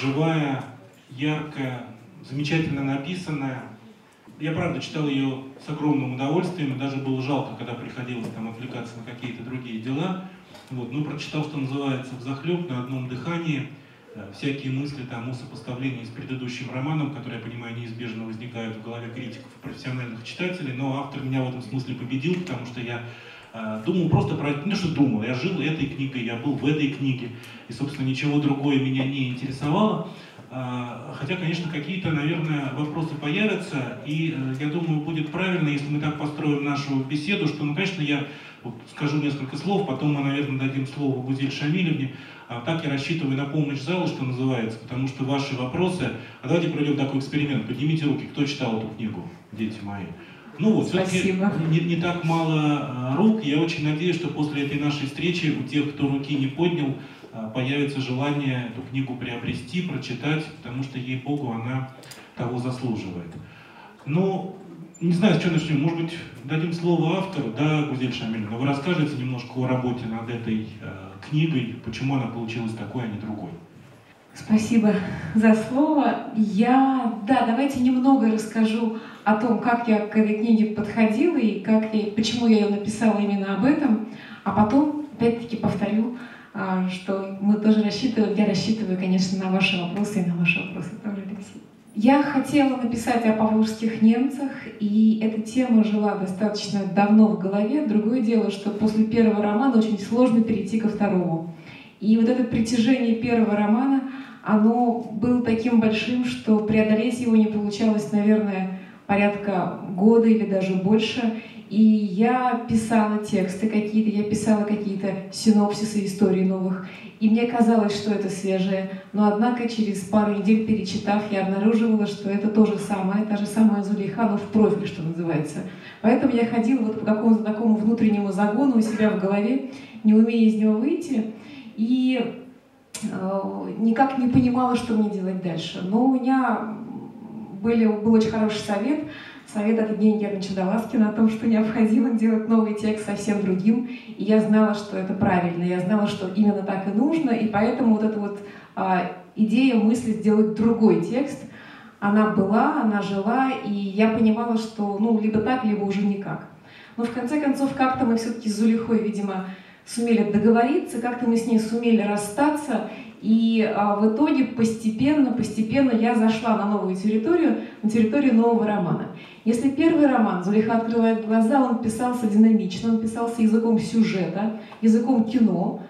живая, яркая, замечательно написанная. Я, правда, читал ее с огромным удовольствием, и даже было жалко, когда приходилось там отвлекаться на какие-то другие дела. Вот, ну, прочитал, что называется, в захлеб на одном дыхании – Э, всякие мысли там, о сопоставлении с предыдущим романом, которые, я понимаю, неизбежно возникают в голове критиков и профессиональных читателей, но автор меня в этом смысле победил, потому что я думал просто про это, не что думал, я жил этой книгой, я был в этой книге, и, собственно, ничего другое меня не интересовало. Э, хотя, конечно, какие-то, наверное, вопросы появятся, и э, я думаю, будет правильно, если мы так построим нашу беседу, что, ну, конечно, я скажу несколько слов, потом мы, наверное, дадим слово Гузель Шамилевне, а так я рассчитываю на помощь залу, что называется, потому что ваши вопросы... А давайте проведем такой эксперимент. Поднимите руки, кто читал эту книгу, дети мои. Ну вот, все-таки не, не так мало а, рук. Я очень надеюсь, что после этой нашей встречи у тех, кто руки не поднял, а, появится желание эту книгу приобрести, прочитать, потому что, ей-богу, она того заслуживает. Ну, не знаю, с чего начнем. Может быть, дадим слово автору, да, Гузель Шамильевна, вы расскажете немножко о работе над этой э, книгой, почему она получилась такой, а не другой. Спасибо за слово. Я, да, давайте немного расскажу о том, как я к этой книге подходила и как я, почему я ее написала именно об этом, а потом, опять-таки, повторю, а, что мы тоже рассчитываем, я рассчитываю, конечно, на ваши вопросы и на ваши вопросы тоже, Алексей. Я хотела написать о поволжских немцах, и эта тема жила достаточно давно в голове. Другое дело, что после первого романа очень сложно перейти ко второму. И вот это притяжение первого романа, оно было таким большим, что преодолеть его не получалось, наверное, порядка года или даже больше. И я писала тексты какие-то, я писала какие-то синопсисы историй новых. И мне казалось, что это свежее. Но однако через пару недель перечитав, я обнаруживала, что это то же самое, та же самая Зулейха, в профиль, что называется. Поэтому я ходила вот по какому-то такому внутреннему загону у себя в голове, не умея из него выйти. И э, никак не понимала, что мне делать дальше. Но у меня были, был очень хороший совет — совет от Евгения Германовича Доласкина о том, что необходимо делать новый текст совсем другим. И я знала, что это правильно, я знала, что именно так и нужно, и поэтому вот эта вот а, идея, мысли сделать другой текст, она была, она жила, и я понимала, что ну либо так, либо уже никак. Но в конце концов как-то мы все-таки с Зулихой, видимо, сумели договориться, как-то мы с ней сумели расстаться, и а, в итоге постепенно, постепенно я зашла на новую территорию, на территорию нового романа. Если первый роман «Зулиха открывает глаза», он писался динамично, он писался языком сюжета, языком кино,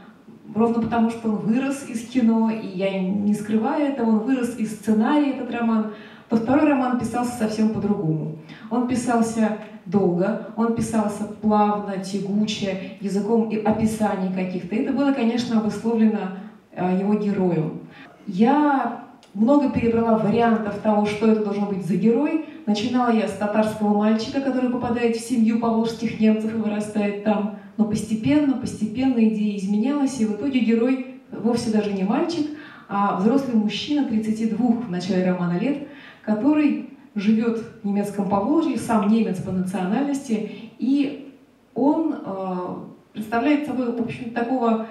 ровно потому, что он вырос из кино, и я не скрываю этого, он вырос из сценария, этот роман, то второй роман писался совсем по-другому. Он писался долго, он писался плавно, тягуче, языком описаний каких-то. Это было, конечно, обусловлено Э, его герою. Я много перебрала вариантов того, что это должно быть за герой. Начинала я с татарского мальчика, который попадает в семью поволжских немцев и вырастает там. Но постепенно, постепенно идея изменялась, и в итоге герой вовсе даже не мальчик, а взрослый мужчина 32 в начале романа лет, который живет в немецком Поволжье, сам немец по национальности, и он э, представляет собой, в общем, такого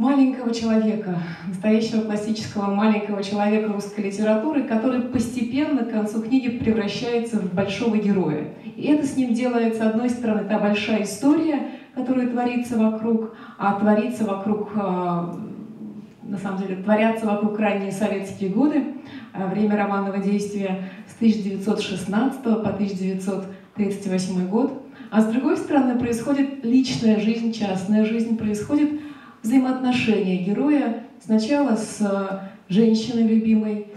маленького человека, настоящего классического маленького человека русской литературы, который постепенно к концу книги превращается в большого героя. И это с ним делает, с одной стороны, та большая история, которая творится вокруг, а творится вокруг, а, на самом деле, творятся вокруг ранние советские годы, время романного действия с 1916 по 1938 год. А с другой стороны, происходит личная жизнь, частная жизнь, происходит взаимоотношения героя сначала с э, женщиной любимой,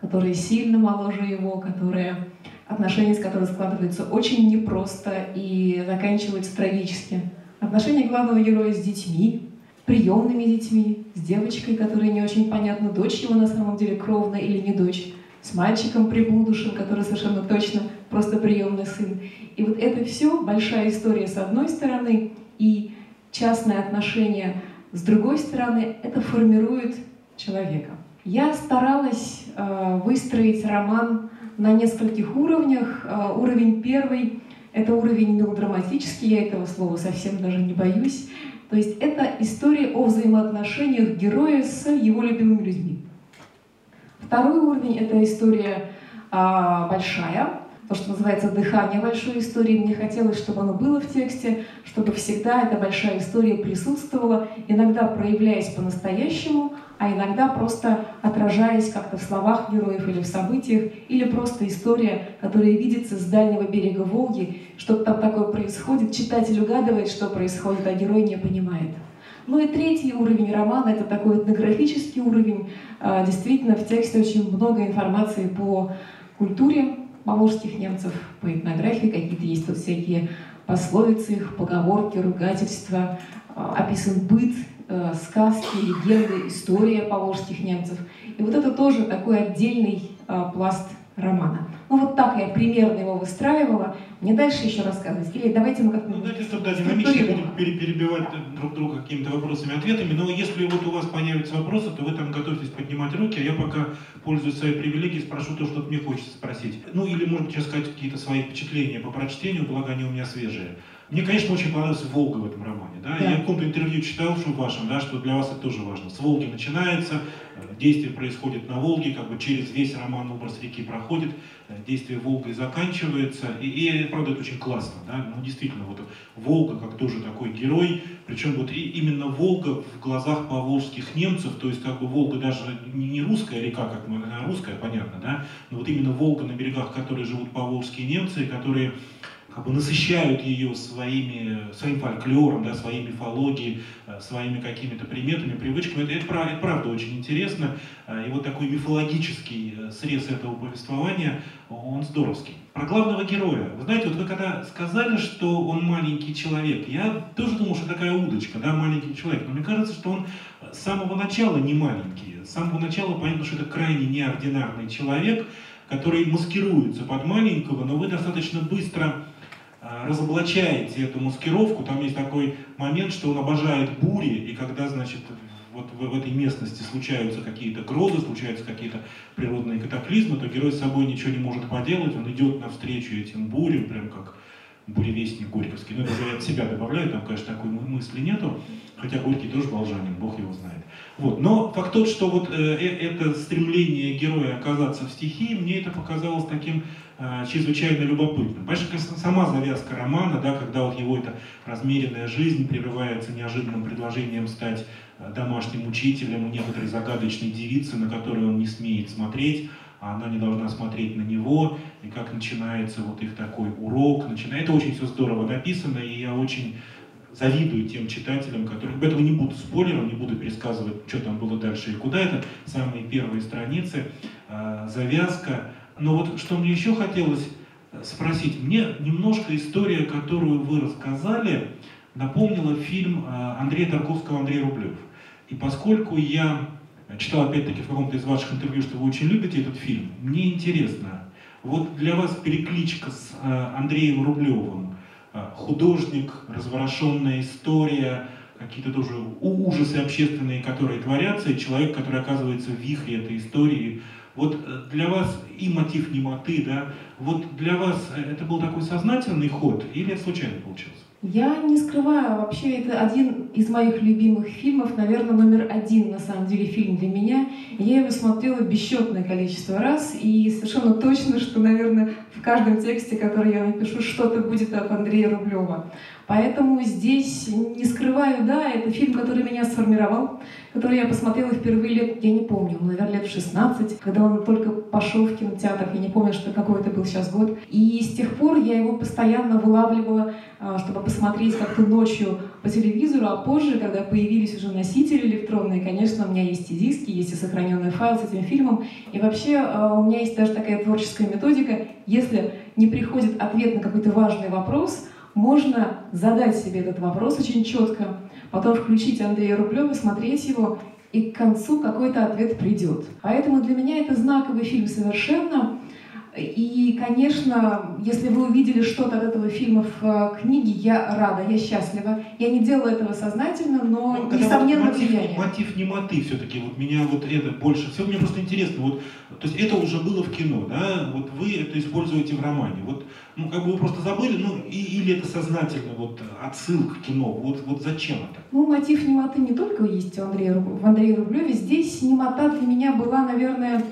которая сильно моложе его, которая отношения с которой складываются очень непросто и заканчиваются трагически. Отношения главного героя с детьми, приемными детьми, с девочкой, которая не очень понятна, дочь его на самом деле кровная или не дочь, с мальчиком приблудушем, который совершенно точно просто приемный сын. И вот это все большая история с одной стороны, и частное отношение, с другой стороны, это формирует человека. Я старалась э, выстроить роман на нескольких уровнях. Э, уровень первый — это уровень мелодраматический, я этого слова совсем даже не боюсь. То есть это история о взаимоотношениях героя с его любимыми людьми. Второй уровень — это история а, большая, то, что называется дыхание большой истории. Мне хотелось, чтобы оно было в тексте, чтобы всегда эта большая история присутствовала, иногда проявляясь по-настоящему, а иногда просто отражаясь как-то в словах героев или в событиях, или просто история, которая видится с дальнего берега Волги, что-то там такое происходит, читатель угадывает, что происходит, а герой не понимает. Ну и третий уровень романа — это такой этнографический уровень. А, действительно, в тексте очень много информации по культуре поволжских немцев, по этнографии, какие-то есть тут всякие пословицы, их поговорки, ругательства, а, описан быт, э, сказки, легенды, история поволжских немцев. И вот это тоже такой отдельный а, пласт романа. Ну вот так я примерно его выстраивала. Мне дальше еще рассказывать? Или давайте мы как-то... Ну, давайте, чтобы да, динамично будем перебивать друг друга какими-то вопросами ответами. Но если вот у вас появятся вопросы, то вы там готовьтесь поднимать руки, а я пока, пользуясь своей привилегией, спрошу то, что мне хочется спросить. Ну или, может быть, сказать какие-то свои впечатления по прочтению, благо они у меня свежие. Мне, конечно, очень понравился Волга в этом романе. Да? Да. Я в каком-то интервью читал, что вашем, да, что для вас это тоже важно. С Волги начинается, э, действие происходит на Волге, как бы через весь роман образ реки проходит, э, действие Волгой заканчивается. И, и правда, это очень классно. Да? Ну, действительно, вот Волга как тоже такой герой, причем вот и, именно Волга в глазах поволжских немцев, то есть как бы Волга даже не, не русская река, как мы, она русская, понятно, да? но вот именно Волга, на берегах которой живут поволжские немцы, которые как бы насыщают ее своими, своим фольклором, да, своей мифологией, э, своими какими-то приметами, привычками. Это, это, это правда очень интересно. Э, и вот такой мифологический э, срез этого повествования, он здоровский. Про главного героя. Вы знаете, вот вы когда сказали, что он маленький человек, я тоже думал, что такая удочка, да, маленький человек. Но мне кажется, что он с самого начала не маленький. С самого начала понятно, что это крайне неординарный человек, который маскируется под маленького, но вы достаточно быстро разоблачаете эту маскировку, там есть такой момент, что он обожает бури, и когда, значит, вот в, в этой местности случаются какие-то грозы, случаются какие-то природные катаклизмы, то герой с собой ничего не может поделать, он идет навстречу этим бурям, прям как буревестник Горьковский. Ну, это я от себя добавляю, там, конечно, такой мысли нету, хотя Горький тоже волжанин, бог его знает. Вот. Но факт тот, что вот э, э это стремление героя оказаться в стихии, мне это показалось таким э, чрезвычайно любопытным. Понимаешь, сама завязка романа, да, когда вот его эта размеренная жизнь прерывается неожиданным предложением стать э, домашним учителем у некоторой загадочной девицы, на которую он не смеет смотреть, а она не должна смотреть на него, и как начинается вот их такой урок. Начинает... Это очень все здорово написано, и я очень завидую тем читателям, которые... Об этом не буду спойлером, не буду пересказывать, что там было дальше и куда это. Самые первые страницы, э, завязка. Но вот что мне еще хотелось э, спросить. Мне немножко история, которую вы рассказали, напомнила фильм э, Андрея Тарковского «Андрей Рублев». И поскольку я читал опять-таки в каком-то из ваших интервью, что вы очень любите этот фильм, мне интересно, вот для вас перекличка с Андреем Рублевым, художник, разворошенная история, какие-то тоже ужасы общественные, которые творятся, и человек, который оказывается в вихре этой истории. Вот э, для вас и мотив немоты, да, вот для вас это был такой сознательный ход или это случайно получилось? Я не скрываю, вообще это один из моих любимых фильмов, наверное, номер один на самом деле фильм для меня. Я его смотрела бесчетное количество раз, и совершенно точно, что, наверное, в каждом тексте, который я напишу, что-то будет от Андрея Рублева. Поэтому здесь не скрываю, да, это фильм, который меня сформировал, который я посмотрела впервые лет, я не помню, наверное, лет 16, когда он только пошел в кинотеатр, я не помню, что какой это был сейчас год. И с тех пор я его постоянно вылавливала, чтобы посмотреть как-то ночью по телевизору, а позже, когда появились уже носители электронные, конечно, у меня есть и диски, есть и сохраненный файл с этим фильмом. И вообще а, у меня есть даже такая творческая методика, если не приходит ответ на какой-то важный вопрос, можно задать себе этот вопрос очень четко, потом включить Андрея Рублева, смотреть его, и к концу какой-то ответ придет. Поэтому для меня это знаковый фильм совершенно. И, конечно, если вы увидели что-то от этого фильма в э, книге, я рада, я счастлива. Я не делала этого сознательно, но, ну, несомненно, вот мотив, влияние. Мотив немоты все-таки, вот меня вот это больше всего, мне просто интересно, вот, то есть это уже было в кино, да, вот вы это используете в романе, вот, ну, как бы вы просто забыли, ну, и, или это сознательно, вот, отсылка к кино, вот, вот зачем это? Ну, мотив немоты не только есть у Андрея, в Андрее Рублеве, здесь немота для меня была, наверное,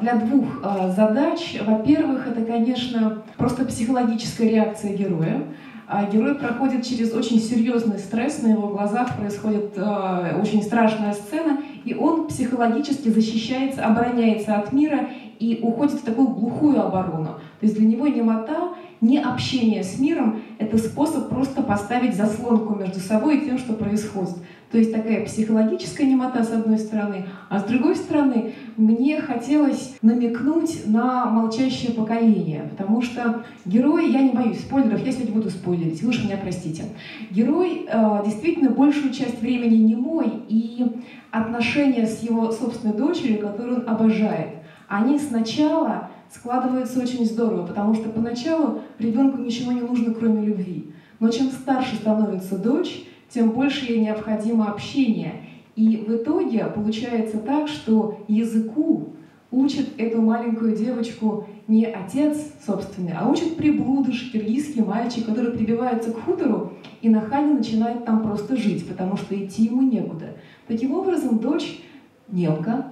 для двух а, задач. Во-первых, это, конечно, просто психологическая реакция героя. А герой проходит через очень серьезный стресс, на его глазах происходит очень страшная сцена, и он психологически защищается, обороняется от мира и уходит в такую глухую оборону. То есть для него немота, не общение с миром — это способ просто поставить заслонку между собой и тем, что происходит. То есть такая психологическая немота с одной стороны, а с другой стороны мне хотелось намекнуть на молчащее поколение, потому что герой, я не боюсь спойлеров, я сегодня буду спойлерить, вы меня простите. Герой э, действительно большую часть времени не мой, и отношения с его собственной дочерью, которую он обожает, они сначала складываются очень здорово, потому что поначалу ребенку ничего не нужно, кроме любви. Но чем старше становится дочь, тем больше ей необходимо общение. И в итоге получается так, что языку учит эту маленькую девочку не отец собственный, а учит приблудыш, киргизский мальчик, который прибивается к хутору и на хане начинает там просто жить, потому что идти ему некуда. Таким образом, дочь немка,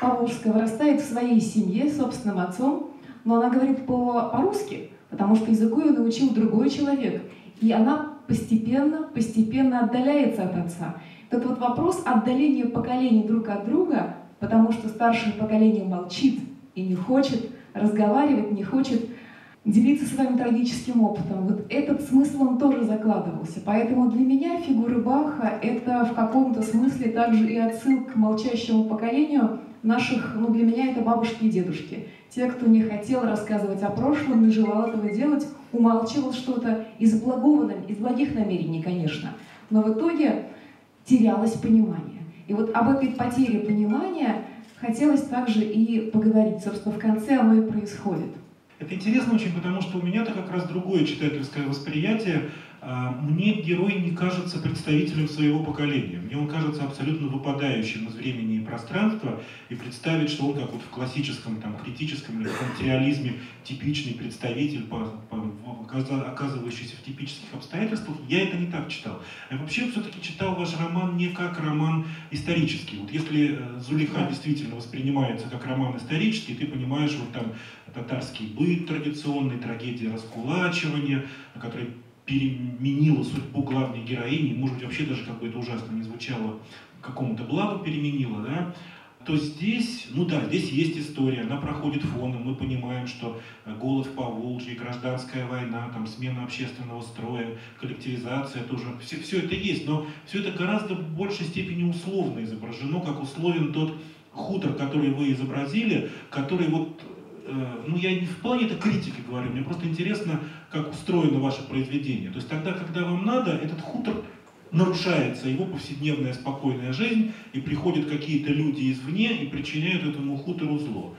Поволжская, вырастает в своей семье с собственным отцом, но она говорит по-русски, потому что языку ее научил другой человек. И она постепенно, постепенно отдаляется от отца. Этот вот вопрос отдаления поколений друг от друга, потому что старшее поколение молчит и не хочет разговаривать, не хочет делиться своим трагическим опытом. Вот этот смысл он тоже закладывался. Поэтому для меня фигуры Баха — это в каком-то смысле также и отсылка к молчащему поколению наших, ну для меня это бабушки и дедушки. Те, кто не хотел рассказывать о прошлом, не желал этого делать, умалчивал что-то из благого, из благих намерений, конечно. Но в итоге терялось понимание. И вот об этой потере понимания хотелось также и поговорить. Собственно, в конце оно и происходит. Это интересно очень, потому что у меня-то как раз другое читательское восприятие. А, мне герой не кажется представителем своего поколения. Мне он кажется абсолютно выпадающим из времени и пространства, и представить, что он как вот в классическом, там, критическом или материализме типичный представитель, по, по, оказывающийся в типических обстоятельствах, я это не так читал. Я вообще все-таки читал ваш роман не как роман исторический. Вот если э, Зулиха действительно воспринимается как роман исторический, ты понимаешь, вот там татарский быт традиционный, трагедия раскулачивания, который переменила судьбу главной героини, может быть, вообще даже как бы это ужасно не звучало, какому-то благу переменила, да, то здесь, ну да, здесь есть история, она проходит фоном, мы понимаем, что голод в Поволжье, гражданская война, там, смена общественного строя, коллективизация тоже, все, все это есть, но все это гораздо в большей степени условно изображено, как условен тот хутор, который вы изобразили, который вот Э, ну я не в плане это критики говорю, мне просто интересно, как устроено ваше произведение. То есть тогда, когда вам надо, этот хутор нарушается его повседневная спокойная жизнь, и приходят какие-то люди извне и причиняют этому хутору зло.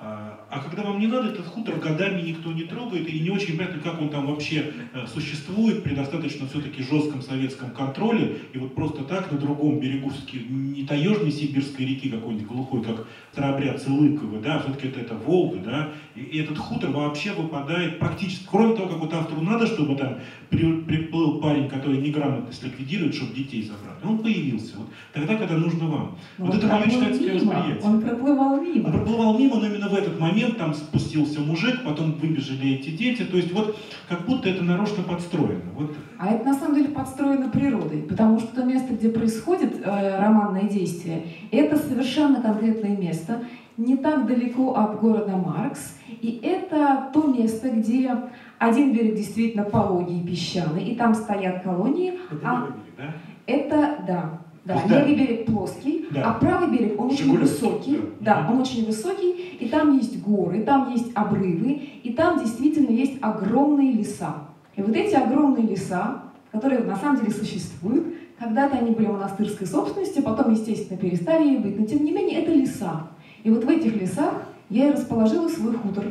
А, а когда вам не надо, этот хутор годами никто не трогает, и не очень понятно, как он там вообще э, существует при достаточно все-таки жестком советском контроле, и вот просто так на другом берегу не таежной сибирской реки какой-нибудь глухой, как старообрядцы Лыковы, да, все-таки это, это Волга, да, и, этот хутор вообще выпадает практически, кроме того, как вот автору надо, чтобы там при, приплыл парень, который неграмотность ликвидирует, чтобы детей забрать. Он появился вот тогда, когда нужно вам. Но вот это мое читательское восприятие. Он проплывал мимо. Он проплывал мимо, но именно в этот момент там спустился мужик, потом выбежали эти дети. То есть вот как будто это нарочно подстроено. Вот. А это на самом деле подстроено природой, потому что то место, где происходит э, романное действие, это совершенно конкретное место, не так далеко от города Маркс, и это то место, где один берег действительно пологий и песчаный, и там стоят колонии. Это а берег, да? Это, да, да, левый берег плоский, да. а правый берег, он очень высокий. Да. да, он очень высокий, и там есть горы, там есть обрывы, и там действительно есть огромные леса. И вот эти огромные леса, которые на самом деле существуют, когда-то они были монастырской собственностью, потом, естественно, перестали ей быть, но тем не менее это леса. И вот в этих лесах я и расположила свой хутор.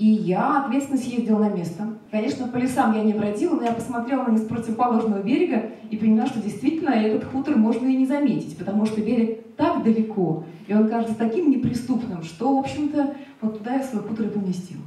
И я ответственно съездила на место. Конечно, по лесам я не бродила, но я посмотрела на с противоположного берега и поняла, что действительно этот хутор можно и не заметить, потому что берег так далеко, и он кажется таким неприступным, что, в общем-то, вот туда я свой хутор и поместила.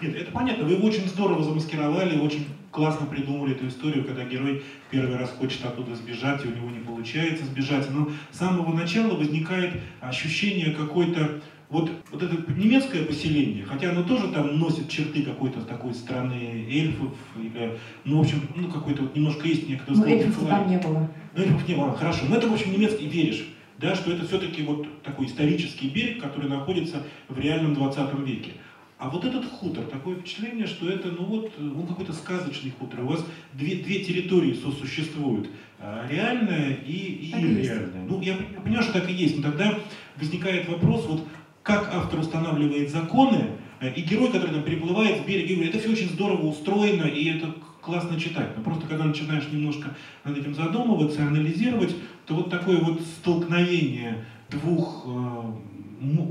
Нет, это понятно. Вы его очень здорово замаскировали, очень классно придумали эту историю, когда герой первый раз хочет оттуда сбежать, и у него не получается сбежать. Но с самого начала возникает ощущение какой-то Вот, вот это немецкое поселение, хотя оно тоже там носит черты какой-то такой страны эльфов, или, ну, в общем, ну, какой-то вот немножко есть некоторые... Но эльфов там не было. Ну, эльфов не было, хорошо. Но это, в общем, немецкий веришь, да, что это все-таки вот такой исторический берег, который находится в реальном 20 веке. А вот этот хутор, такое впечатление, что это, ну вот, он какой-то сказочный хутор. У вас две, две территории сосуществуют. А, реальная и, и ирреальная. Ну, я, я понимаю, что так и есть, но тогда возникает вопрос, вот как автор устанавливает законы, э, и герой, который там переплывает с берега, говорит, это все очень здорово устроено, и это классно читать. Но просто когда начинаешь немножко над этим задумываться, анализировать, то вот такое вот столкновение двух э,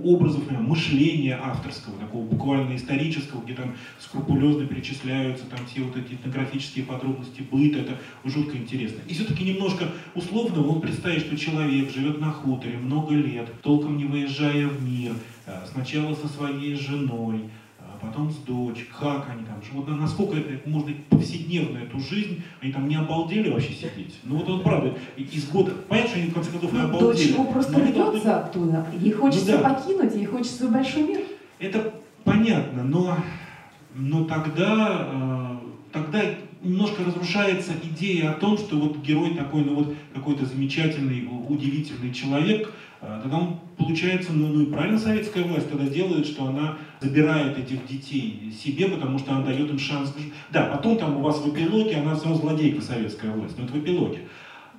образов мышления авторского, такого буквально исторического, где там скрупулезно перечисляются там все вот эти этнографические подробности быта, это жутко интересно. И все-таки немножко условно он представить, что человек живет на хуторе много лет, толком не выезжая в мир, э, сначала со своей женой, потом с дочь, как они там живут, насколько это можно повседневно эту жизнь, они там не обалдели вообще сидеть. Ну вот, вот правда, из года, понятно, что они в конце концов и ну, обалдели. Дочь его просто рвется оттуда, ей хочется ну, да. покинуть, ей хочется в большой мир. Это понятно, но, но тогда, э, тогда немножко разрушается идея о том, что вот герой такой, ну вот какой-то замечательный, удивительный человек, э, тогда он получается, ну, ну и правильно советская власть тогда делает, что она забирает этих детей себе, потому что она дает им шанс. Да, потом там у вас в эпилоге она сразу злодейка советская власть, но это в эпилоге.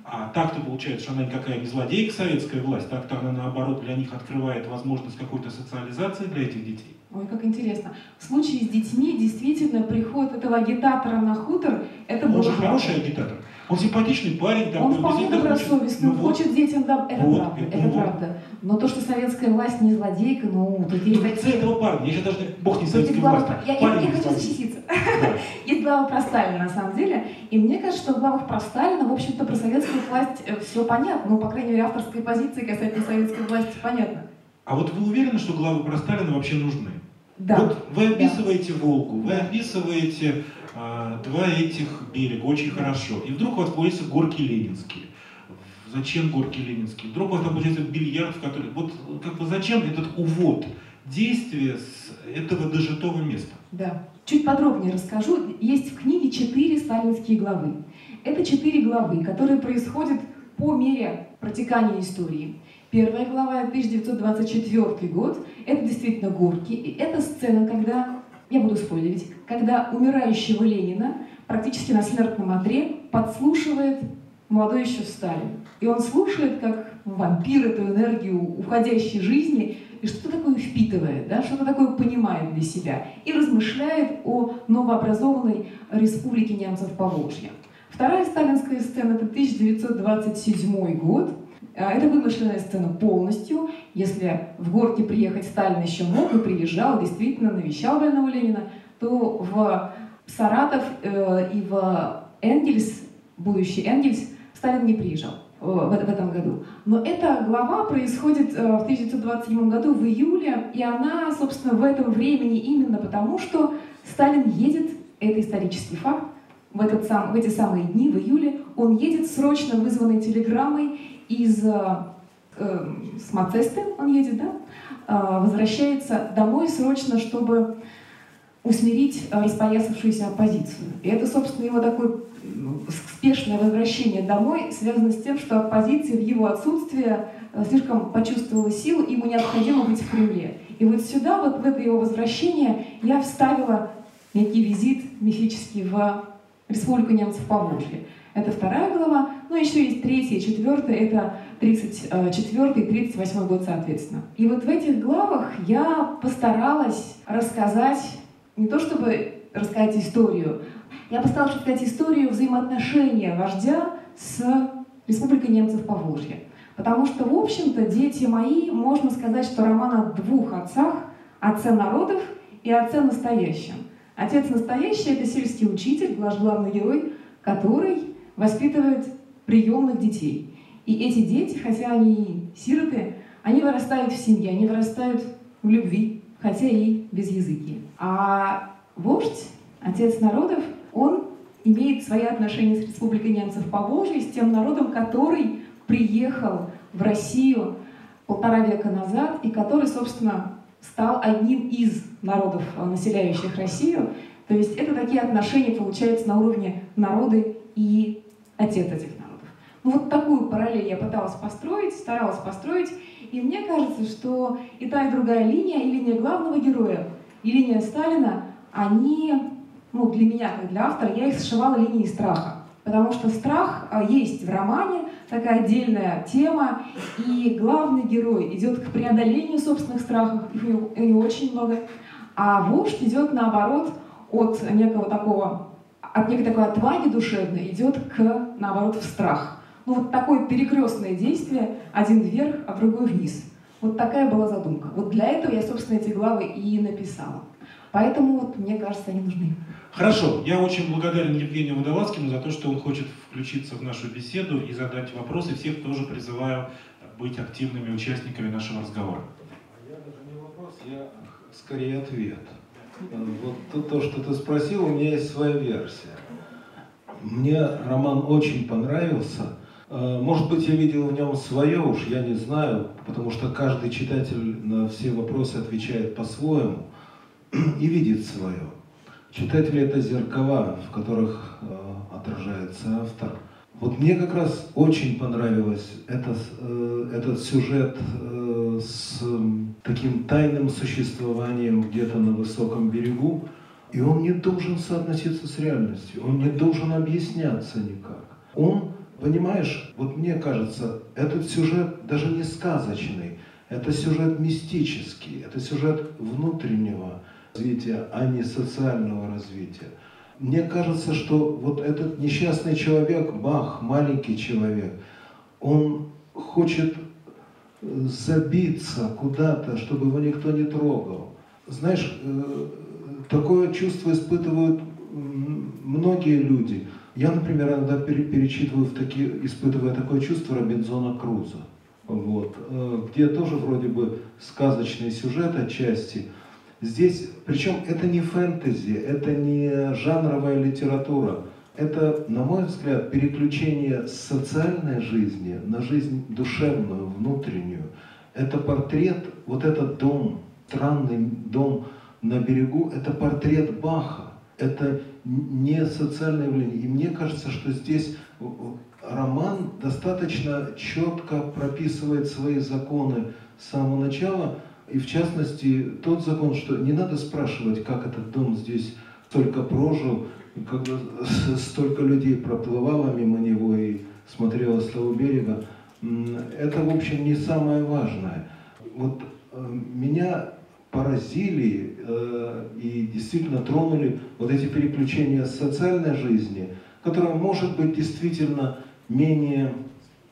А так-то получается, что она никакая не злодейка советская власть, так-то она наоборот для них открывает возможность какой-то социализации для этих детей. Ой, как интересно. В случае с детьми действительно приход этого агитатора на хутор, это Он же хороший агитатор. Он симпатичный парень. Такой, он вполне добросовестный, он ну, хочет детям доб... Это вот, правда, это, это правда. Но то, что советская власть не злодейка, ну, тут есть... Ну, такие... этого парня, я сейчас даже, бог не советская власть. Я, я, я хочу защититься. Да. есть глава про Сталина, на самом деле. И мне кажется, что в главах про Сталина, в общем-то, про советскую власть э, все понятно. Ну, по крайней мере, авторской позиции касательно советской власти понятно. А вот вы уверены, что главы про Сталина вообще нужны? Да. Вот вы описываете да. Волгу, вы описываете э, два этих берега очень да. хорошо. И вдруг у вас появляются горки Ленинские. Зачем горки Ленинские? Вдруг у вас там получается бильярд, в который... Вот как бы зачем этот увод действия с этого дожитого места? Да. Чуть подробнее расскажу. Есть в книге четыре сталинские главы. Это четыре главы, которые происходят по мере протекания истории. Первая глава, 1924 год, это действительно горки. И это сцена, когда, я буду спойлерить, когда умирающего Ленина практически на смертном одре подслушивает молодой еще Сталин. И он слушает, как вампир эту энергию уходящей жизни, и что-то такое впитывает, да, что-то такое понимает для себя, и размышляет о новообразованной республике немцев Поволжья. Вторая сталинская сцена – это 1927 год, это вымышленная сцена полностью. Если в Горки приехать Сталин еще мог и приезжал, действительно навещал больного Ленина, то в Саратов э, и в Энгельс, будущий Энгельс, Сталин не приезжал э, в, этом году. Но эта глава происходит э, в 1927 году в июле, и она, собственно, в этом времени именно потому, что Сталин едет, это исторический факт, в, этот сам, в эти самые дни, в июле, он едет срочно вызванной телеграммой из э, эм, с Мацесты, он едет, да, э, возвращается домой срочно, чтобы усмирить распоясавшуюся оппозицию. И это, собственно, его такое спешное возвращение домой связано с тем, что оппозиция в его отсутствие э, слишком почувствовала силу, и ему необходимо быть в Кремле. И вот сюда, вот в это его возвращение, я вставила некий визит мифический в Республику немцев Поволжья. Это вторая глава. Ну, еще есть третья и четвертая, это 34 и 38 год соответственно. И вот в этих главах я постаралась рассказать, не то чтобы рассказать историю, я постаралась рассказать историю взаимоотношения вождя с Республикой немцев Поволжья. Потому что, в общем-то, дети мои, можно сказать, что роман о двух отцах, отце народов и отце настоящем. Отец настоящий – это сельский учитель, главный герой, который воспитывает приемных детей. И эти дети, хотя они сироты, они вырастают в семье, они вырастают в любви, хотя и без языки. А вождь, отец народов, он имеет свои отношения с Республикой немцев по Поволжья, с тем народом, который приехал в Россию полтора века назад, и который, собственно, стал одним из народов, населяющих Россию. То есть это такие отношения, получается, на уровне народы и отец этих народов. Ну вот такую параллель я пыталась построить, старалась построить, и мне кажется, что и та, и другая линия, и линия главного героя, и линия Сталина, они, ну для меня, как для автора, я их сшивала линией страха. Потому что страх а, есть в романе, такая отдельная тема, и главный герой идет к преодолению собственных страхов, их у него, очень много, а вождь идет наоборот от некого такого, от некой такой отваги душевной, идет к, наоборот, в страх. Ну вот такое перекрестное действие, один вверх, а другой вниз. Вот такая была задумка. Вот для этого я, собственно, эти главы и написала. Поэтому вот мне кажется, они нужны. Хорошо. Я очень благодарен Евгению Водолазкину за то, что он хочет включиться в нашу беседу и задать вопросы. Всех тоже призываю быть активными участниками нашего разговора. Я даже не вопрос, я скорее ответ. Вот то, что ты спросил, у меня есть своя версия. Мне роман очень понравился. Э, может быть, я видел в нем свое, уж я не знаю, потому что каждый читатель на все вопросы отвечает по-своему и видит свое. Читатели это зеркала, в которых э, отражается автор. Вот мне как раз очень понравилось это, э, этот сюжет с таким тайным существованием где-то на высоком берегу, и он не должен соотноситься с реальностью, он не должен объясняться никак. Он, понимаешь, вот мне кажется, этот сюжет даже не сказочный, это сюжет мистический, это сюжет внутреннего развития, а не социального развития. Мне кажется, что вот этот несчастный человек, Бах, маленький человек, он хочет забиться куда-то, чтобы его никто не трогал. Знаешь, э, такое чувство испытывают многие люди. Я, например, иногда перечитываю в такие, испытывая такое чувство Робинзона Круза. Вот, э, где тоже вроде бы сказочный сюжет отчасти, Здесь, причем это не фэнтези, это не жанровая литература. Это, на мой взгляд, переключение социальной жизни на жизнь душевную, внутреннюю. Это портрет, вот этот дом, странный дом на берегу, это портрет Баха. Это не социальное явление. И мне кажется, что здесь роман достаточно четко прописывает свои законы с самого начала, и в частности, тот закон, что не надо спрашивать, как этот дом здесь столько прожил, когда столько людей проплывало мимо него и смотрело с того берега, это, в общем, не самое важное. Вот э, меня поразили э, и действительно тронули вот эти переключения социальной жизни, которые, может быть, действительно менее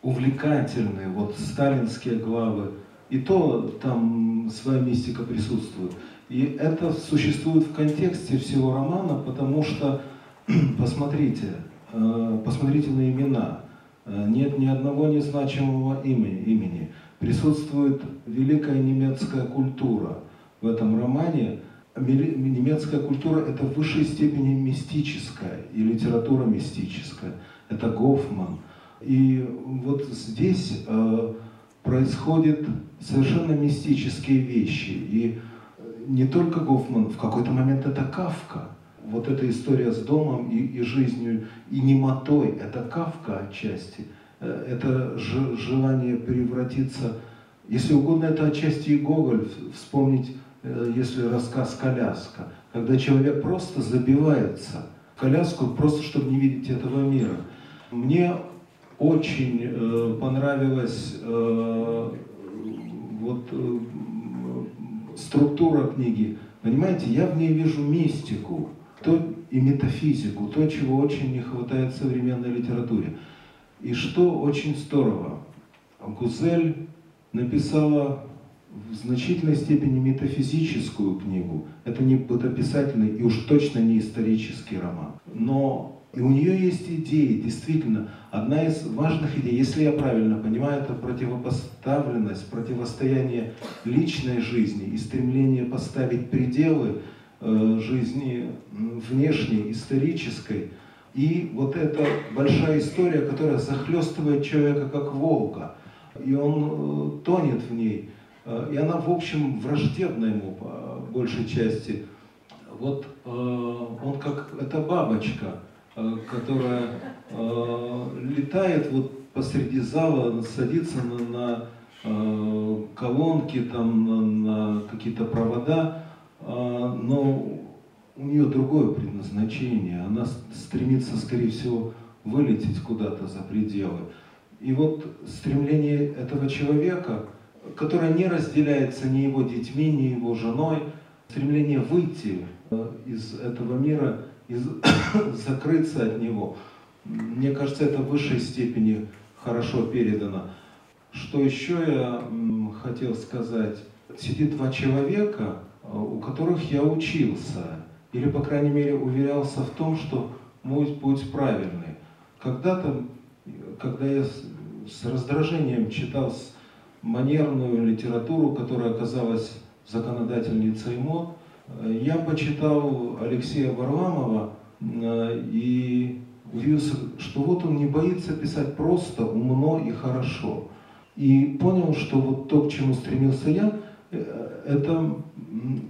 увлекательные, вот сталинские главы, и то там своя мистика присутствует. И это существует в контексте всего романа, потому что, посмотрите, э, посмотрите на имена. Э, нет ни одного незначимого имени. имени. Присутствует великая немецкая культура в этом романе. Немецкая культура – это в высшей степени мистическая, и литература мистическая. Это Гофман. И вот здесь э, происходят совершенно мистические вещи. И не только Гофман, в какой-то момент это Кавка. Вот эта история с домом и, и жизнью, и немотой, это Кавка отчасти. Э, это желание превратиться, если угодно, это отчасти и Гоголь, вспомнить, если рассказ «Коляска», когда человек просто забивается в коляску, просто чтобы не видеть этого мира. Мне очень э, понравилась э, вот э, структура книги. Понимаете, я в ней вижу мистику то, и метафизику, то, чего очень не хватает в современной литературе. И что очень здорово, Гузель написала в значительной степени метафизическую книгу. Это не бытописательный и уж точно не исторический роман. Но и у нее есть идеи, действительно. Одна из важных идей, если я правильно понимаю, это противопоставленность, противостояние личной жизни и стремление поставить пределы э, жизни внешней, исторической. И вот эта большая история, которая захлестывает человека как волка. и он тонет в ней. И она, в общем, враждебна ему по большей части. Вот он как эта бабочка, которая летает вот посреди зала, садится на, на колонки, там, на, на какие-то провода, но у нее другое предназначение. Она стремится, скорее всего, вылететь куда-то за пределы. И вот стремление этого человека, которое не разделяется ни его детьми, ни его женой, стремление выйти э, из этого мира, из, закрыться от него, мне кажется, это в высшей степени хорошо передано. Что еще я хотел сказать? Сидит два человека, э, у которых я учился или, по крайней мере, уверялся в том, что мой путь правильный. Когда-то, когда я с раздражением читал манерную литературу, которая оказалась законодательницей МОД, я почитал Алексея Варламова э, и удивился, что вот он не боится писать просто, умно и хорошо. И понял, что вот то, к чему стремился я, э, это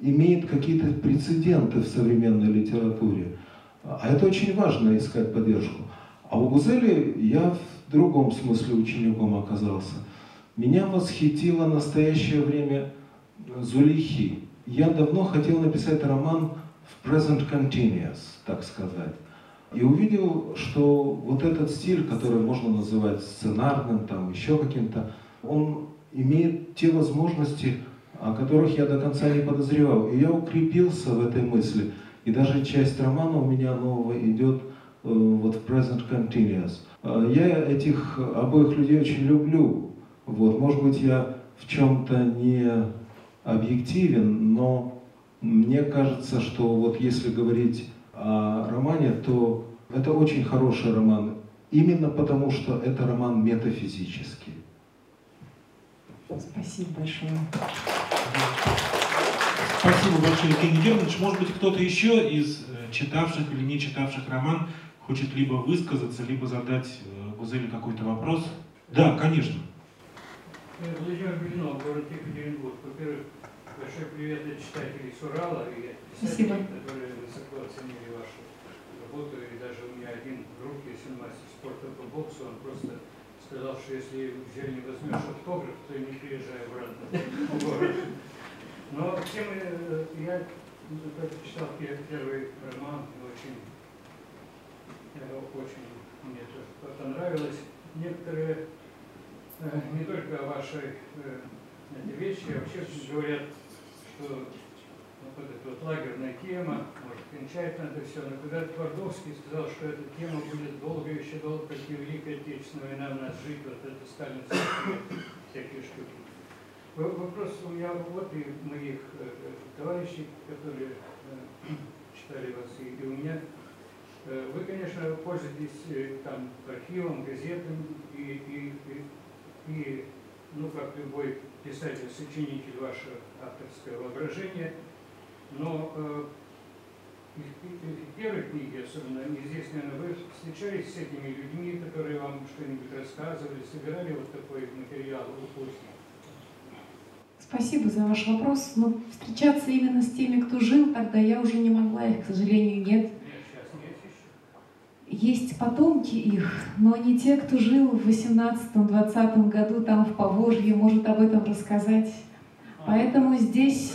имеет какие-то прецеденты в современной литературе. А это очень важно искать поддержку. А у Гузели я в другом смысле учеником оказался. Меня восхитило настоящее время Зулихи. Я давно хотел написать роман в present continuous, так сказать. И увидел, что вот этот стиль, который можно называть сценарным, там еще каким-то, он имеет те возможности, о которых я до конца не подозревал. И я укрепился в этой мысли. И даже часть романа у меня нового идет э, вот в Present Continuous. Э, я этих обоих людей очень люблю. Вот, может быть, я в чем-то не объективен, но мне кажется, что вот если говорить о романе, то это очень хороший роман. Именно потому, что это роман метафизический. Спасибо большое. Спасибо большое, Евгений Германович. Может быть, кто-то еще из э, читавших или не читавших роман хочет либо высказаться, либо задать э, Гузели какой-то вопрос? Да, конечно. Э, Владимир Блинов, город Екатеринбург. Во-первых, большой привет для читателей с Урала и писателей, которые высоко оценили вашу работу. И даже у меня один друг, если он мастер спорта по боксу, он просто сказал, что если уже не возьмешь автограф, то не приезжай обратно в город. Но тем э, я читал первый роман, очень, очень мне тоже понравилось. Некоторые, э, не только вашей э, вещи, а вообще говорят, что вот эта вот лагерная тема, может, кончать надо все. Но когда Твардовский сказал, что эта тема будет долго, еще долго, как и Великая Отечественная война у нас жить, вот это сталинские всякие штуки. Вопрос у меня вот и моих э, товарищей, которые э, читали вас, и, у меня. Э, вы, конечно, пользуетесь э, там архивом, газетами и, и, и, и, ну, как любой писатель, сочинитель ваше авторское воображение – но э, в первой книге, особенно неизвестно, вы встречались с этими людьми, которые вам что-нибудь рассказывали, собирали вот такой материал упустить? Спасибо за ваш вопрос. Но встречаться именно с теми, кто жил тогда, я уже не могла, их, к сожалению, нет. Есть потомки их, но не те, кто жил в 18-20 году там в Поволжье, может об этом рассказать. А. Поэтому здесь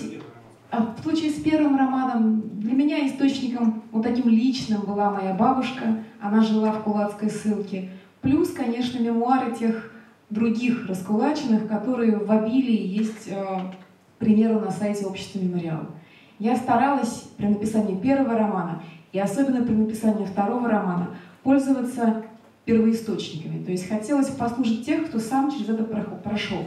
а в случае с первым романом для меня источником вот таким личным была моя бабушка. Она жила в кулацкой ссылке. Плюс, конечно, мемуары тех других раскулаченных, которые в обилии есть, э, к примеру, на сайте общества «Мемориал». Я старалась при написании первого романа и особенно при написании второго романа пользоваться первоисточниками. То есть хотелось послушать тех, кто сам через это прошел.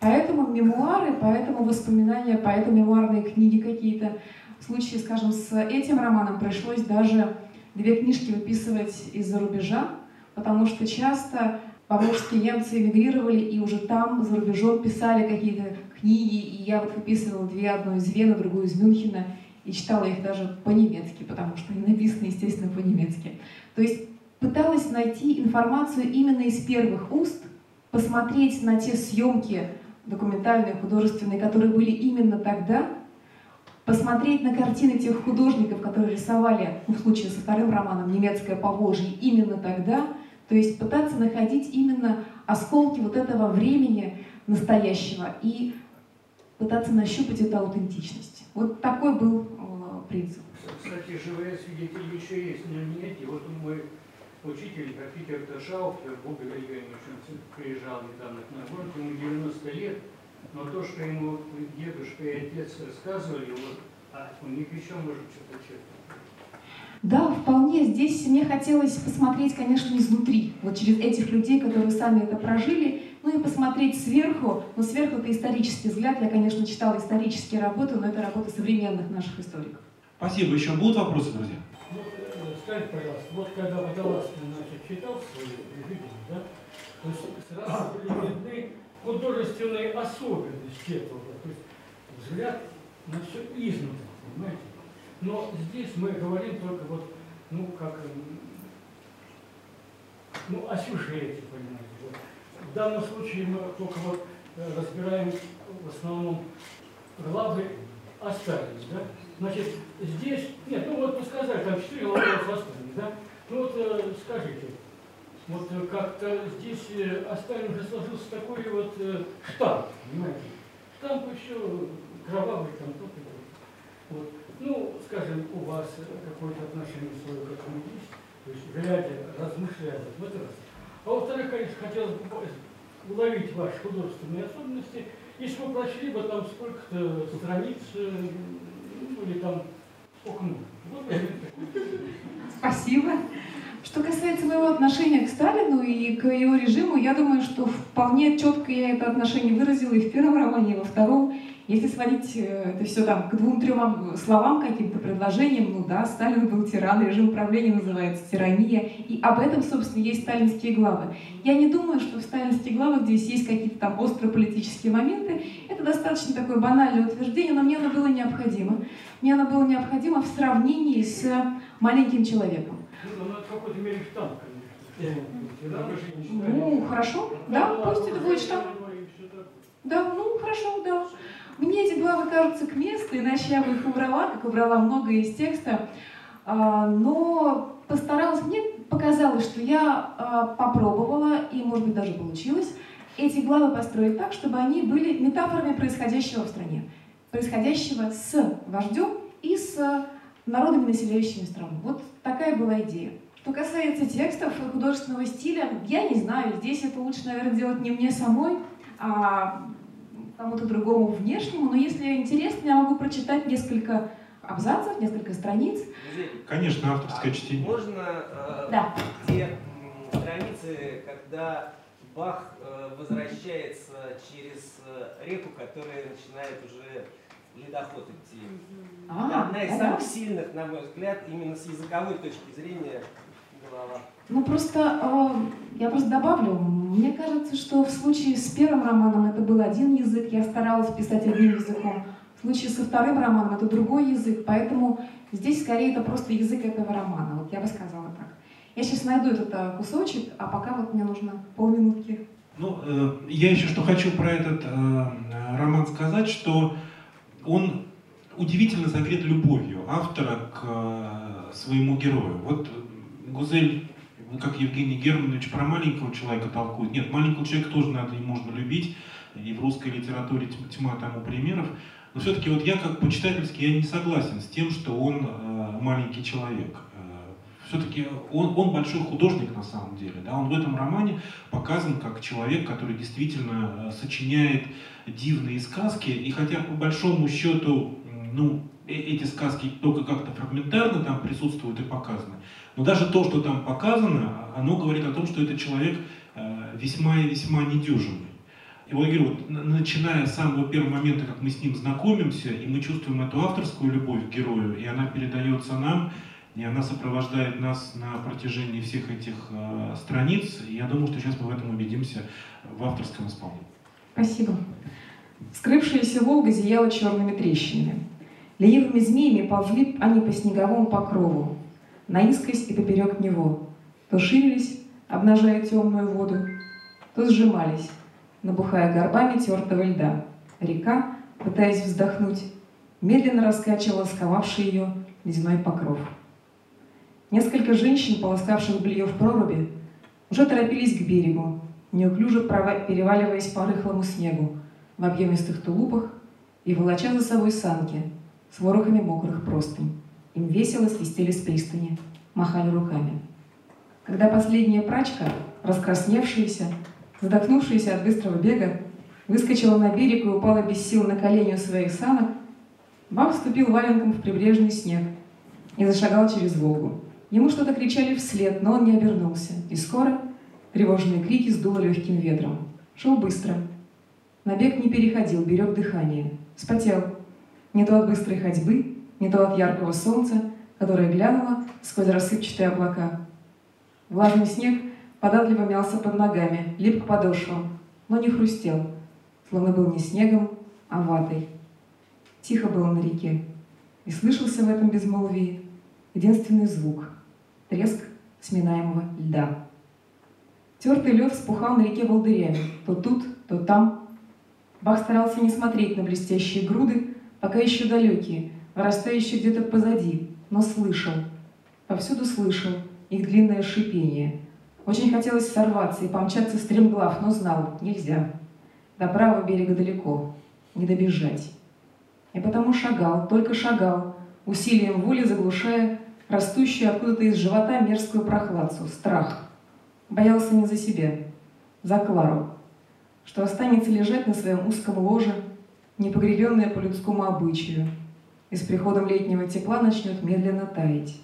Поэтому мемуары, поэтому воспоминания, поэтому мемуарные книги какие-то. В случае, скажем, с этим романом пришлось даже две книжки выписывать из-за рубежа, потому что часто поволжские немцы эмигрировали и уже там, за рубежом, писали какие-то книги, и я вот выписывала две, одну из Вены, другую из Мюнхена, и читала их даже по-немецки, потому что они написаны, естественно, по-немецки. То есть пыталась найти информацию именно из первых уст, посмотреть на те съемки документальные, художественные, которые были именно тогда, посмотреть на картины тех художников, которые рисовали, ну, в случае со вторым романом «Немецкое Поволжье» именно тогда, то есть пытаться находить именно осколки вот этого времени настоящего и пытаться нащупать эту аутентичность. Вот такой был э, принцип. Кстати, живые свидетели еще есть на нет. вот мой учитель, архитектор Шауфлер, Бога Григорьевич, приезжал недавно к нам, ему 90 лет, но то, что ему дедушка и отец рассказывали, вот, а у них еще может что-то что-то. Да, вполне. Здесь мне хотелось посмотреть, конечно, изнутри, вот через этих людей, которые сами это прожили, ну и посмотреть сверху. Но сверху это исторический взгляд. Я, конечно, читала исторические работы, но это работы современных наших историков. Спасибо. Еще будут вопросы, друзья? Э, скажите, пожалуйста, вот когда Водолазкин значит, читал свои видения, да, то есть сразу были видны художественные особенности этого, то есть взгляд на все изнутри, понимаете? Но здесь мы говорим только вот, ну, как, ну, о сюжете, понимаете. Вот. В данном случае мы только вот э, разбираем в основном главы остались, да? Значит, здесь, нет, ну вот вы сказали, там четыре главы остались, да? Ну вот э, скажите, вот как-то здесь э, Осталин уже сложился такой вот э, штамп, понимаете? Штамп еще кровавый там, тут и вот. Ну, скажем, у вас какое-то отношение свое к этому есть, то есть глядя, размышляя, в этот раз. А во-вторых, конечно, хотелось бы уловить ваши художественные особенности, если вы прочли бы там сколько-то страниц, э, ну, или там сколько нужно. Спасибо. Что касается моего отношения к Сталину и к его режиму, я думаю, что вполне четко я это отношение выразила и в первом романе, и во втором. Если сводить э, это все там к двум-трем словам, каким-то предложениям, ну да, Сталин был тиран, режим правления называется тирания, и об этом, собственно, есть сталинские главы. Я не думаю, что в сталинских главах здесь есть какие-то там острые политические моменты. Это достаточно такое банальное утверждение, но мне оно было необходимо. Мне оно было необходимо в сравнении с маленьким человеком. Ну, ну, в какой-то мере штамп, конечно. Ну, хорошо, да, пусть это будет штамп. Да, ну, хорошо, да. Мне эти главы кажутся к месту, иначе я бы их убрала, как убрала многое из текста. А, но постаралась, мне показалось, что я а, попробовала, и, может быть, даже получилось, эти главы построить так, чтобы они были метафорами происходящего в стране, происходящего с вождем и с народами, населяющими страну. Вот такая была идея. Что касается текстов и художественного стиля, я не знаю, здесь это лучше, наверное, делать не мне самой, а кому-то другому внешнему, но если интересно, я могу прочитать несколько абзацев, несколько страниц. Конечно, авторское а чтение. Можно э, да. те страницы, когда Бах э, возвращается через э, реку, которая начинает уже ледоход идти. А, одна из это... самых сильных, на мой взгляд, именно с языковой точки зрения голова. Ну просто э, я просто добавлю, мне кажется, что в случае с первым романом это был один язык, я старалась писать одним языком. В случае со вторым романом это другой язык, поэтому здесь скорее это просто язык этого романа. Вот я бы сказала так. Я сейчас найду этот э, кусочек, а пока вот мне нужно полминутки. Ну, э, я еще что хочу про этот э, роман сказать, что он удивительно согрет любовью автора к своему герою. Вот Гузель как Евгений Германович про маленького человека толкует. Нет, маленького человека тоже надо и можно любить, и в русской литературе тьма тому примеров. Но все-таки вот я как почитательский, я не согласен с тем, что он э, маленький человек. Э, все-таки он, он большой художник на самом деле. Да? Он в этом романе показан как человек, который действительно э, сочиняет дивные сказки. И хотя по большому счету, ну, э, эти сказки только как-то фрагментарно там присутствуют и показаны, но даже то, что там показано, оно говорит о том, что этот человек э, весьма и весьма недюжинный. И вот я говорю, вот, начиная с самого первого момента, как мы с ним знакомимся, и мы чувствуем эту авторскую любовь к герою, и она передается нам, и она сопровождает нас на протяжении всех этих э, страниц. И я думаю, что сейчас мы в этом убедимся в авторском исполнении. Спасибо. Скрывшаяся Волга зияла черными трещинами. Ленивыми змеями ползли они по снеговому покрову, наискось и поперек него, то ширились, обнажая темную воду, то сжимались, набухая горбами тертого льда. Река, пытаясь вздохнуть, медленно раскачивала сковавший ее ледяной покров. Несколько женщин, полоскавших белье в проруби, уже торопились к берегу, неуклюже переваливаясь по рыхлому снегу в объемистых тулупах и волоча за собой санки с ворохами мокрых простынь. Им весело свистели с пристани, махали руками. Когда последняя прачка, раскрасневшаяся, задохнувшаяся от быстрого бега, выскочила на берег и упала без сил на колени у своих санок, Бах вступил валенком в прибрежный снег и зашагал через Волгу. Ему что-то кричали вслед, но он не обернулся, и скоро тревожные крики сдуло легким ветром. Шел быстро. На бег не переходил, берег дыхание. Спотел. Не то от быстрой ходьбы, не то от яркого солнца, которое глянуло сквозь рассыпчатые облака. Влажный снег податливо мялся под ногами, лип к подошвам, но не хрустел, словно был не снегом, а ватой. Тихо было на реке, и слышался в этом безмолвии единственный звук — треск сминаемого льда. Тертый лед вспухал на реке волдырями, то тут, то там. Бах старался не смотреть на блестящие груды, пока еще далекие, вырастающие где-то позади, но слышал. Повсюду слышал их длинное шипение. Очень хотелось сорваться и помчаться стремглав, но знал — нельзя. До правого берега далеко, не добежать. И потому шагал, только шагал, усилием воли заглушая растущую откуда-то из живота мерзкую прохладцу, страх. Боялся не за себя, за Клару, что останется лежать на своем узком ложе, непогребенная по людскому обычаю, и с приходом летнего тепла начнет медленно таять.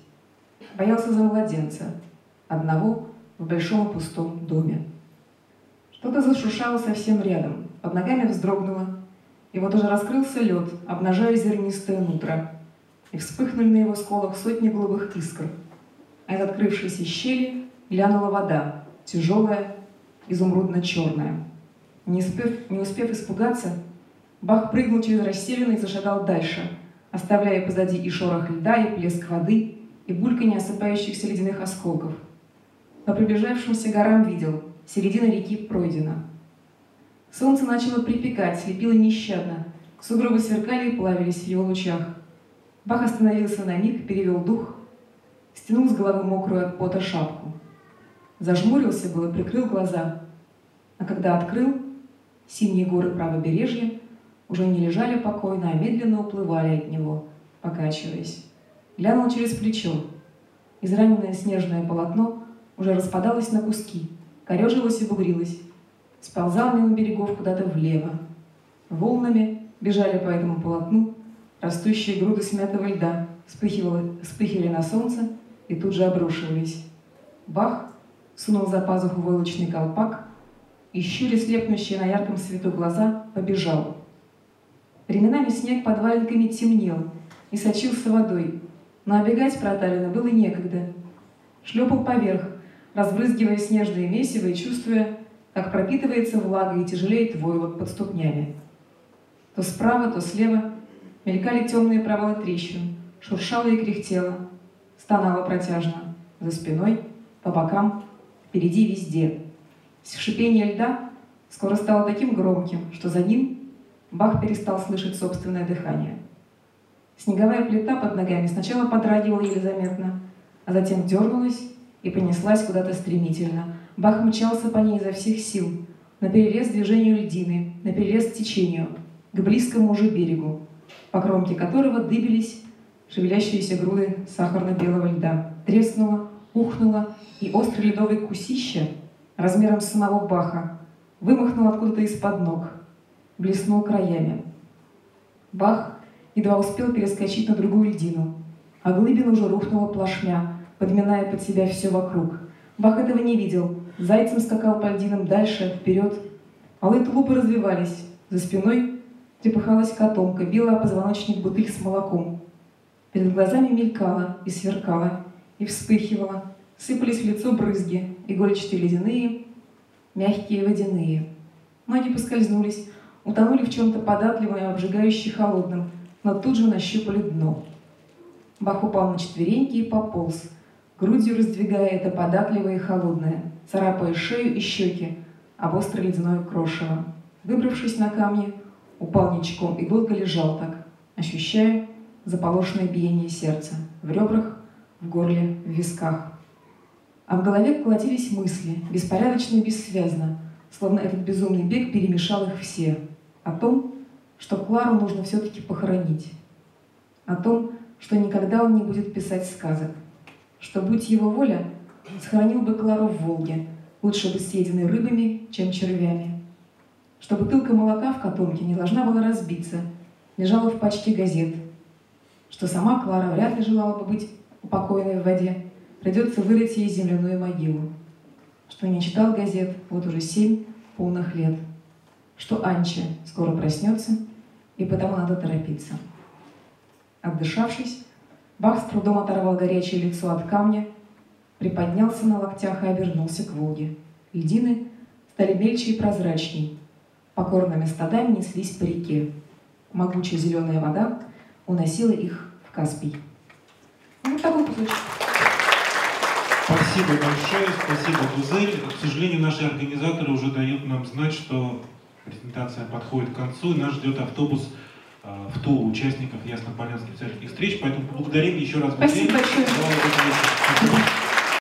Боялся за младенца, одного в большом пустом доме. Что-то зашуршало совсем рядом, под ногами вздрогнуло, и вот уже раскрылся лед, обнажая зернистое нутро, и вспыхнули на его сколах сотни голубых искр. А из открывшейся щели глянула вода, тяжелая, изумрудно-черная. Не успев, не успев испугаться, Бах прыгнул через расселину и зашагал дальше, оставляя позади и шорох льда, и плеск воды, и бульканье осыпающихся ледяных осколков. По приближавшимся горам видел, середина реки пройдена. Солнце начало припекать, слепило нещадно. Сугробы сверкали и плавились в его лучах. Бах остановился на миг, перевел дух, стянул с головы мокрую от пота шапку. Зажмурился было, прикрыл глаза. А когда открыл, синие горы правобережья уже не лежали покойно, а медленно уплывали от него, покачиваясь. Глянул через плечо. Израненное снежное полотно уже распадалось на куски, корежилось и бугрилось. Сползал мимо берегов куда-то влево. Волнами бежали по этому полотну растущие груды смятого льда, вспыхивали, вспыхивали на солнце и тут же обрушивались. Бах сунул за пазуху войлочный колпак и, щуря слепнущие на ярком свету глаза, побежал. Временами снег под валенками темнел и сочился водой, но обегать проталины было некогда. Шлепал поверх, разбрызгивая снежные месиво и чувствуя, как пропитывается влага и тяжелеет войлок под ступнями. То справа, то слева мелькали темные провалы трещин, шуршало и кряхтело, стонало протяжно, за спиной, по бокам, впереди везде. Шипение льда скоро стало таким громким, что за ним Бах перестал слышать собственное дыхание. Снеговая плита под ногами сначала подрагивала еле заметно, а затем дернулась и понеслась куда-то стремительно. Бах мчался по ней изо всех сил, на перерез движению льдины, на перерез течению, к близкому уже берегу, по кромке которого дыбились шевелящиеся груды сахарно-белого льда. Треснуло, ухнуло, и острый ледовый кусище размером с самого Баха вымахнул откуда-то из-под ног, блеснул краями. Бах едва успел перескочить на другую льдину, а глыбина уже рухнула плашмя, подминая под себя все вокруг. Бах этого не видел. Зайцем скакал по льдинам дальше, вперед. Алые тулупы развивались. За спиной трепыхалась котомка, била позвоночник бутыль с молоком. Перед глазами мелькала и сверкала, и вспыхивала. Сыпались в лицо брызги, игольчатые ледяные, мягкие водяные. Ноги поскользнулись, утонули в чем-то податливом и обжигающе холодном, но тут же нащупали дно. Бах упал на четвереньки и пополз, грудью раздвигая это податливое и холодное, царапая шею и щеки, об острое ледяное крошево. Выбравшись на камни, упал ничком и долго лежал так, ощущая заполошенное биение сердца в ребрах, в горле, в висках. А в голове колотились мысли, беспорядочно и бессвязно, словно этот безумный бег перемешал их все. О том, что Клару нужно все-таки похоронить. О том, что никогда он не будет писать сказок. Что, будь его воля, сохранил бы Клару в Волге, лучше бы съеденной рыбами, чем червями. Что бутылка молока в котомке не должна была разбиться, лежала в пачке газет. Что сама Клара вряд ли желала бы быть упокоенной в воде, придется вырыть ей земляную могилу. Что не читал газет вот уже семь полных лет. Что Анча скоро проснется, и потому надо торопиться. Отдышавшись, Бах с трудом оторвал горячее лицо от камня, приподнялся на локтях и обернулся к Волге. Льдины стали мельче и прозрачней. Покорными стадами неслись по реке. Могучая зеленая вода уносила их в Каспий. Вот такой кусочек. Спасибо большое, спасибо, Гузель. К сожалению, наши организаторы уже дают нам знать, что презентация подходит к концу, и нас ждет автобус э, в Тулу участников Ясно-Полянских всяких встреч, поэтому благодарим еще раз Спасибо большое.